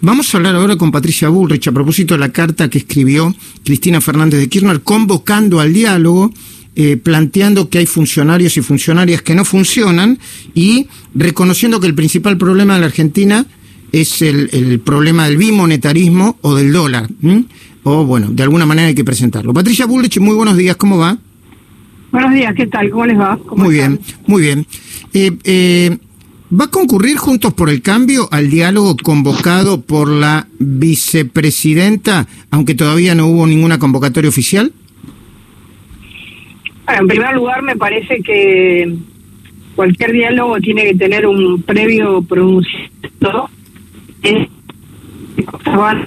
Vamos a hablar ahora con Patricia Bullrich a propósito de la carta que escribió Cristina Fernández de Kirchner convocando al diálogo, eh, planteando que hay funcionarios y funcionarias que no funcionan y reconociendo que el principal problema de la Argentina es el, problema del bimonetarismo o del dólar. O bueno, de alguna manera hay que presentarlo. Patricia Bullrich, muy buenos días, ¿cómo va? Buenos días, ¿qué tal? ¿Cómo les va? muy bien, muy bien. Eh, eh, ¿Va a concurrir Juntos por el Cambio al diálogo convocado por la vicepresidenta, aunque todavía no hubo ninguna convocatoria oficial? En primer lugar, me parece que cualquier diálogo tiene que tener un previo pronunciamiento. van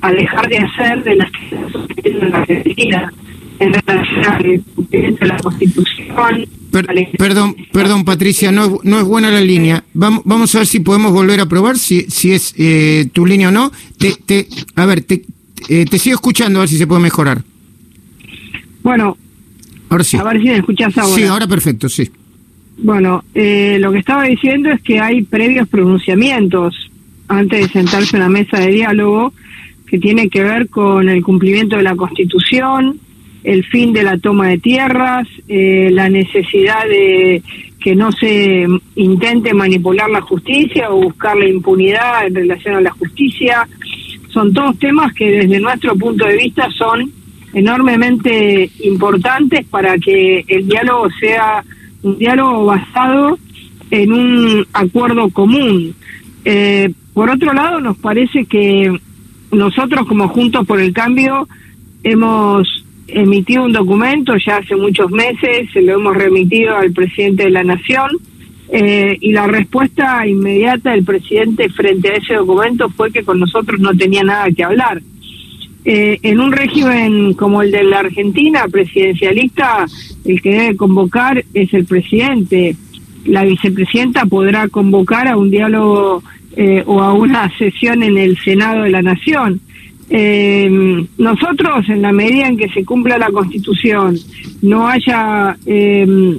a dejar de hacer de las que en Argentina en relación al la Constitución perdón, perdón, Patricia, no, no es buena la línea. Vamos, vamos a ver si podemos volver a probar si, si es eh, tu línea o no. Te, te, a ver, te, eh, te sigo escuchando a ver si se puede mejorar. Bueno, ahora sí. A ver si me escuchas ahora. Sí, ahora perfecto, sí. Bueno, eh, lo que estaba diciendo es que hay previos pronunciamientos antes de sentarse en la mesa de diálogo que tiene que ver con el cumplimiento de la Constitución, el fin de la toma de tierras, eh, la necesidad de que no se intente manipular la justicia o buscar la impunidad en relación a la justicia. Son todos temas que desde nuestro punto de vista son enormemente importantes para que el diálogo sea un diálogo basado en un acuerdo común. Eh, por otro lado, nos parece que nosotros como Juntos por el Cambio hemos emitió un documento ya hace muchos meses, se lo hemos remitido al presidente de la Nación eh, y la respuesta inmediata del presidente frente a ese documento fue que con nosotros no tenía nada que hablar. Eh, en un régimen como el de la Argentina, presidencialista, el que debe convocar es el presidente. La vicepresidenta podrá convocar a un diálogo eh, o a una sesión en el Senado de la Nación eh, nosotros, en la medida en que se cumpla la Constitución, no haya eh,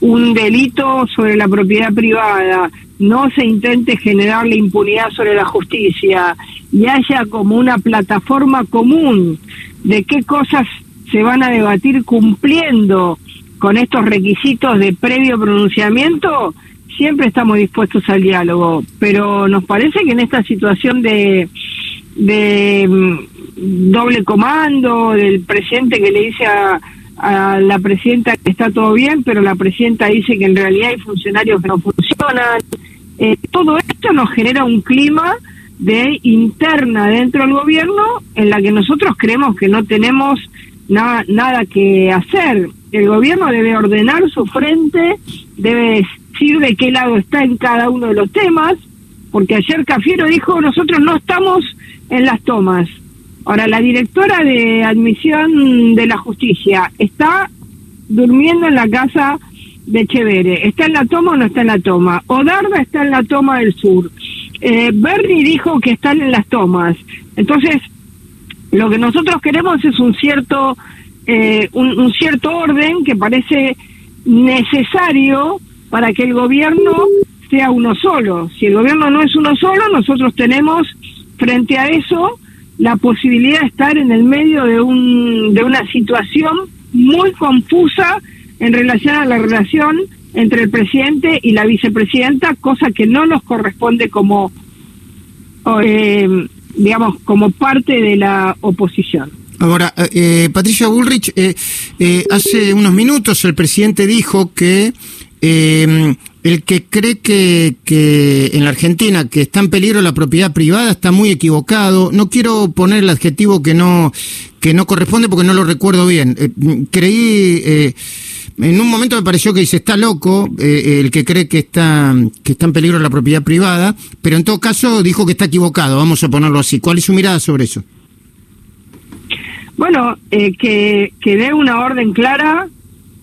un delito sobre la propiedad privada, no se intente generar la impunidad sobre la justicia y haya como una plataforma común de qué cosas se van a debatir cumpliendo con estos requisitos de previo pronunciamiento, siempre estamos dispuestos al diálogo. Pero nos parece que en esta situación de de mm, doble comando, del presidente que le dice a, la presidenta que está todo bien, pero la presidenta dice que en realidad hay funcionarios que no funcionan. Eh, todo esto nos genera un clima de interna dentro del gobierno en la que nosotros creemos que no tenemos nada, nada que hacer. El gobierno debe ordenar su frente, debe decir de qué lado está en cada uno de los temas, porque ayer Cafiero dijo, nosotros no estamos en las tomas. Ahora, la directora de admisión de la justicia está durmiendo en la casa de Chevere. ¿Está en la toma o no está en la toma? Odarda está en la toma del sur. Eh, Bernie dijo que están en las tomas. Entonces, lo que nosotros queremos es un cierto, eh, un cierto orden que parece necesario para que el gobierno sea uno solo. Si el gobierno no es uno solo, nosotros tenemos frente a eso la posibilidad de estar en el medio de, un, de una situación muy confusa en relación a la relación entre el presidente y la vicepresidenta, cosa que no nos corresponde como, eh, digamos, como parte de la oposición. Ahora, eh, Patricia Bullrich, eh, hace unos minutos el presidente dijo que el que cree que, que, en la Argentina que está en peligro la propiedad privada está muy equivocado. No quiero poner el adjetivo que no que no corresponde porque no lo recuerdo bien. Eh, creí eh, en un momento me pareció que dice está loco eh, el que cree que está que está en peligro la propiedad privada, pero en todo caso dijo que está equivocado. Vamos a ponerlo así. ¿Cuál es su mirada sobre eso? Bueno, que que dé una orden clara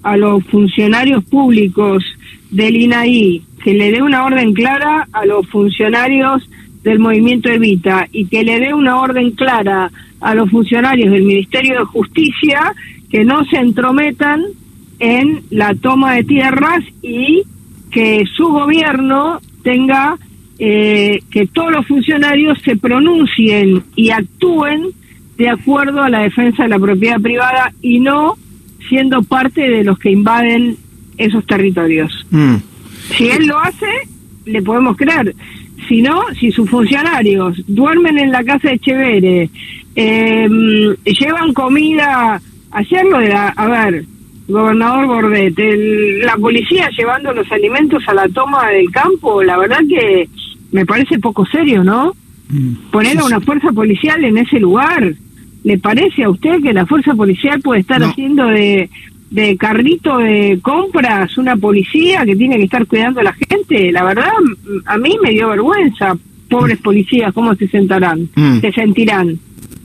a los funcionarios públicos del INAI que le dé una orden clara a los funcionarios del movimiento Evita y que le dé una orden clara a los funcionarios del Ministerio de Justicia que no se entrometan en la toma de tierras y que su gobierno tenga eh, que todos los funcionarios se pronuncien y actúen de acuerdo a la defensa de la propiedad privada y no siendo parte de los que invaden esos territorios. Mm. Si él lo hace, le podemos creer. Si no, si sus funcionarios duermen en la casa de Chevere, eh, llevan comida, ayer lo de la, a ver, gobernador Bordet, la policía llevando los alimentos a la toma del campo, la verdad que me parece poco serio, ¿no? Mm. Poner a una fuerza policial en ese lugar. ¿Le parece a usted que la fuerza policial puede estar haciendo de, de carrito de compras una policía que tiene que estar cuidando a la gente? La verdad, a mí me dio vergüenza. Pobres policías, ¿cómo se sentarán? Mm. Se sentirán.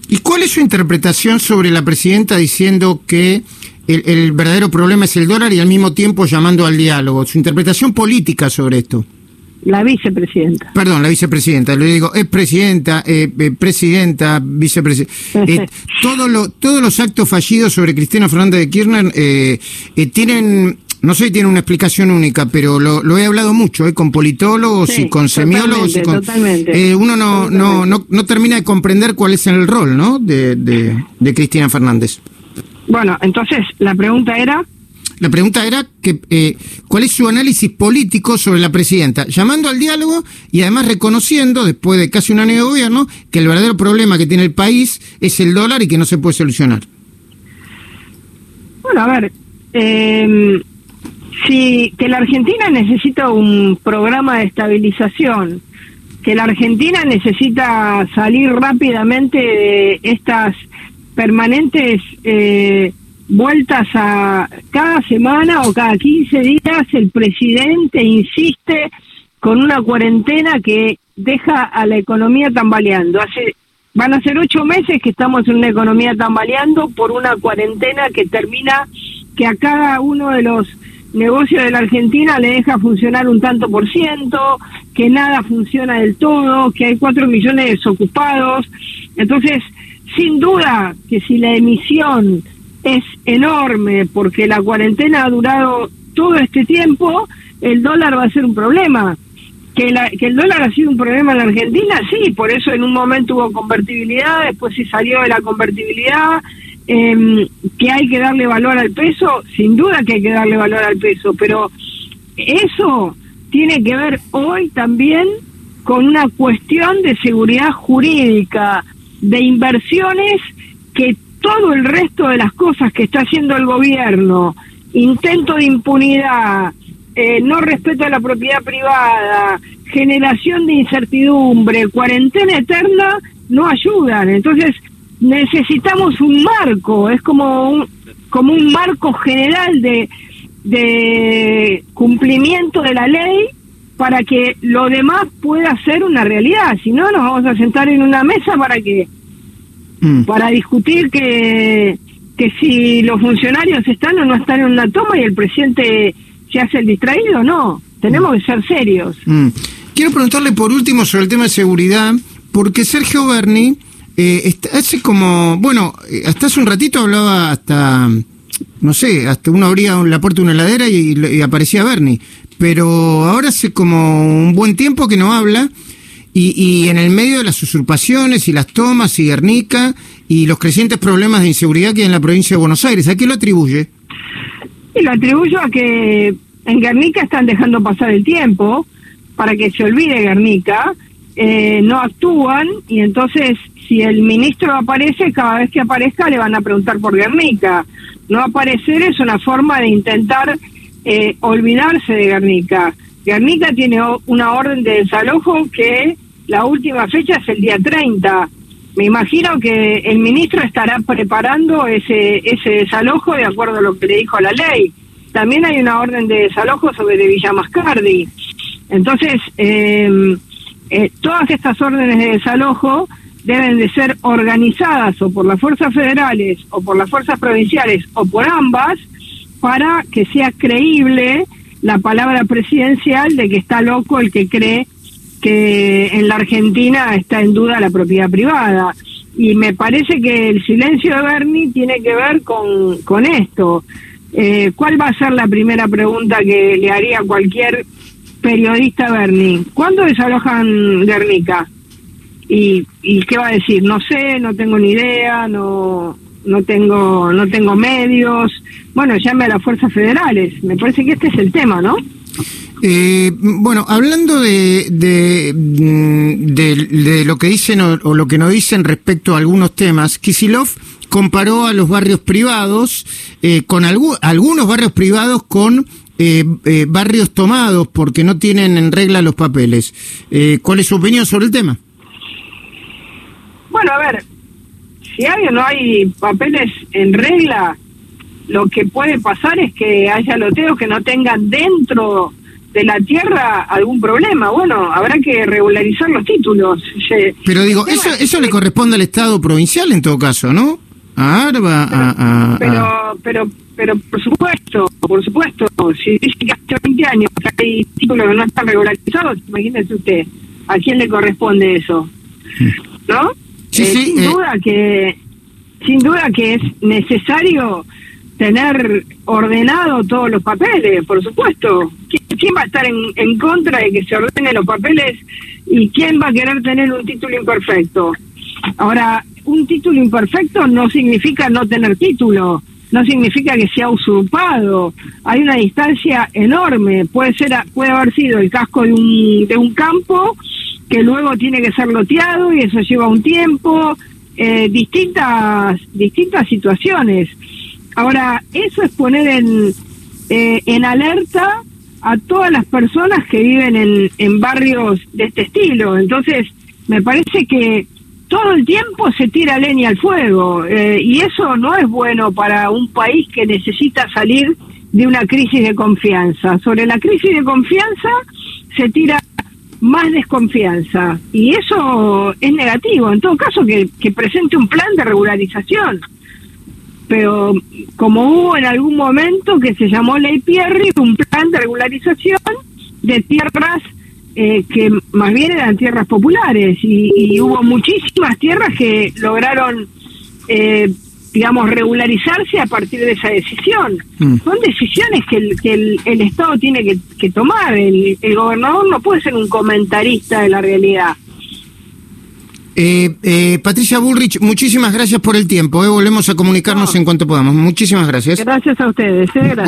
¿Y cuál es su interpretación sobre la presidenta diciendo que el, el, verdadero problema es el dólar y al mismo tiempo llamando al diálogo? Su interpretación política sobre esto. La vicepresidenta. Perdón, la vicepresidenta. Le digo, es presidenta, eh, eh presidenta, vicepresidenta. Eh, todo lo, todos los actos fallidos sobre Cristina Fernández de Kirchner eh, tienen, no sé si tienen una explicación única, pero lo, he hablado mucho, con politólogos y con semiólogos. y con, uno no, no, no, no, termina de comprender cuál es el rol ¿no? de, de, de Cristina Fernández. Bueno, entonces la pregunta era... La pregunta era que, eh, cuál es su análisis político sobre la presidenta, llamando al diálogo y además reconociendo, después de casi un año de gobierno, que el verdadero problema que tiene el país es el dólar y que no se puede solucionar. Bueno, a ver, eh, si que la Argentina necesita un programa de estabilización, que la Argentina necesita salir rápidamente de estas permanentes eh, vueltas a cada semana o cada 15 días el presidente insiste con una cuarentena que deja a la economía tambaleando. Hace van a ser ocho meses que estamos en una economía tambaleando por una cuarentena que termina que a cada uno de los negocios de la Argentina le deja funcionar un tanto por ciento, que nada funciona del todo, que hay cuatro millones desocupados. Entonces, sin duda que si la emisión es enorme porque la cuarentena ha durado todo este tiempo, el dólar va a ser un problema. Que, la, que el dólar ha sido un problema en la Argentina, sí, por eso en un momento hubo convertibilidad, después se salió de la convertibilidad, eh, que hay que darle valor al peso, sin duda que hay que darle valor al peso, pero eso tiene que ver hoy también con una cuestión de seguridad jurídica, de inversiones que todo el resto de las cosas que está haciendo el gobierno, intento de impunidad, eh, no respeto a la propiedad privada, generación de incertidumbre, cuarentena eterna, no ayudan. Entonces necesitamos un marco, es como un, como un marco general de, de cumplimiento de la ley para que lo demás pueda ser una realidad. Si no, nos vamos a sentar en una mesa para que Mm. para discutir que, que si los funcionarios están o no están en una toma y el presidente se hace el distraído, no. Tenemos que ser serios. Mm. Quiero preguntarle por último sobre el tema de seguridad, porque Sergio Berni eh, hace como, bueno, eh, hasta hace un ratito hablaba hasta, no sé, hasta uno abría la puerta de una heladera y, y aparecía Berni, pero ahora hace como un buen tiempo que no habla y, y, en el medio de las usurpaciones y las tomas y Guernica y los crecientes problemas de inseguridad que hay en la provincia de Buenos Aires, ¿a qué lo atribuye? Y lo atribuyo a que en Guernica están dejando pasar el tiempo para que se olvide Guernica, eh, no actúan y entonces si el ministro aparece, cada vez que aparezca le van a preguntar por Guernica. No aparecer es una forma de intentar eh, olvidarse de Guernica. Guernica tiene una orden de desalojo que la última fecha es el día 30. Me imagino que el ministro estará preparando ese, ese desalojo de acuerdo a lo que le dijo la ley. También hay una orden de desalojo sobre Villa Mascardi. Entonces, em, eh, todas estas órdenes de desalojo deben de ser organizadas o por las fuerzas federales o por las fuerzas provinciales o por ambas para que sea creíble la palabra presidencial de que está loco el que cree que en la Argentina está en duda la propiedad privada. Y me parece que el silencio de Bernie tiene que ver con, con esto. Eh, ¿Cuál va a ser la primera pregunta que le haría cualquier periodista Bernie, ¿cuándo desalojan Guernica? ¿Y, ¿Y qué va a decir? No sé, no tengo ni idea, no no tengo no tengo medios. Bueno, llame a las fuerzas federales. Me parece que este es el tema, ¿no? Eh, bueno, hablando de, de, de, lo que dicen o, lo que no dicen respecto a algunos temas, Kisilov comparó a los barrios privados eh, con algunos barrios privados con eh, eh, barrios tomados porque no tienen en regla los papeles. ¿Cuál es su opinión sobre el tema? Bueno, a ver, si hay o no hay papeles en regla, lo que puede pasar es que haya loteos que no tengan dentro de la tierra algún problema. Bueno, habrá que regularizar los títulos. Pero digo, eso, eso le corresponde al Estado provincial en todo caso, ¿no? A Arba, a, pero, pero, pero, por supuesto, por supuesto, si dice que hace 20 años hay títulos que no están regularizados, imagínese usted, ¿a quién le corresponde eso? ¿No? Sí, sí, eh, sin eh. duda que, sin duda que es necesario tener ordenado todos los papeles, por supuesto. ¿Quién, va a estar en, en, contra de que se ordenen los papeles y quién va a querer tener un título imperfecto? Ahora, un título imperfecto no significa no tener título, no significa que sea usurpado. Hay una distancia enorme. Puede ser, puede haber sido el casco de un, de un campo que luego tiene que ser loteado y eso lleva un tiempo. Eh, distintas distintas situaciones. Ahora, eso es poner en, eh, en alerta a todas las personas que viven en, en barrios de este estilo. Entonces, me parece que todo el tiempo se tira leña al fuego eh, y eso no es bueno para un país que necesita salir de una crisis de confianza. Sobre la crisis de confianza se tira más desconfianza y eso es negativo. En todo caso, que, presente un plan de regularización pero como hubo en algún momento que se llamó Ley Pierre, un plan de regularización de tierras eh, que más bien eran tierras populares y, hubo muchísimas tierras que lograron, eh, digamos, regularizarse a partir de esa decisión. Mm. Son decisiones que el, que el, Estado tiene que, que tomar. El, el gobernador no puede ser un comentarista de la realidad. Eh, eh, Patricia Bullrich, muchísimas gracias por el tiempo. Eh. Volvemos a comunicarnos en cuanto podamos. Muchísimas gracias. Gracias a ustedes. Gracias.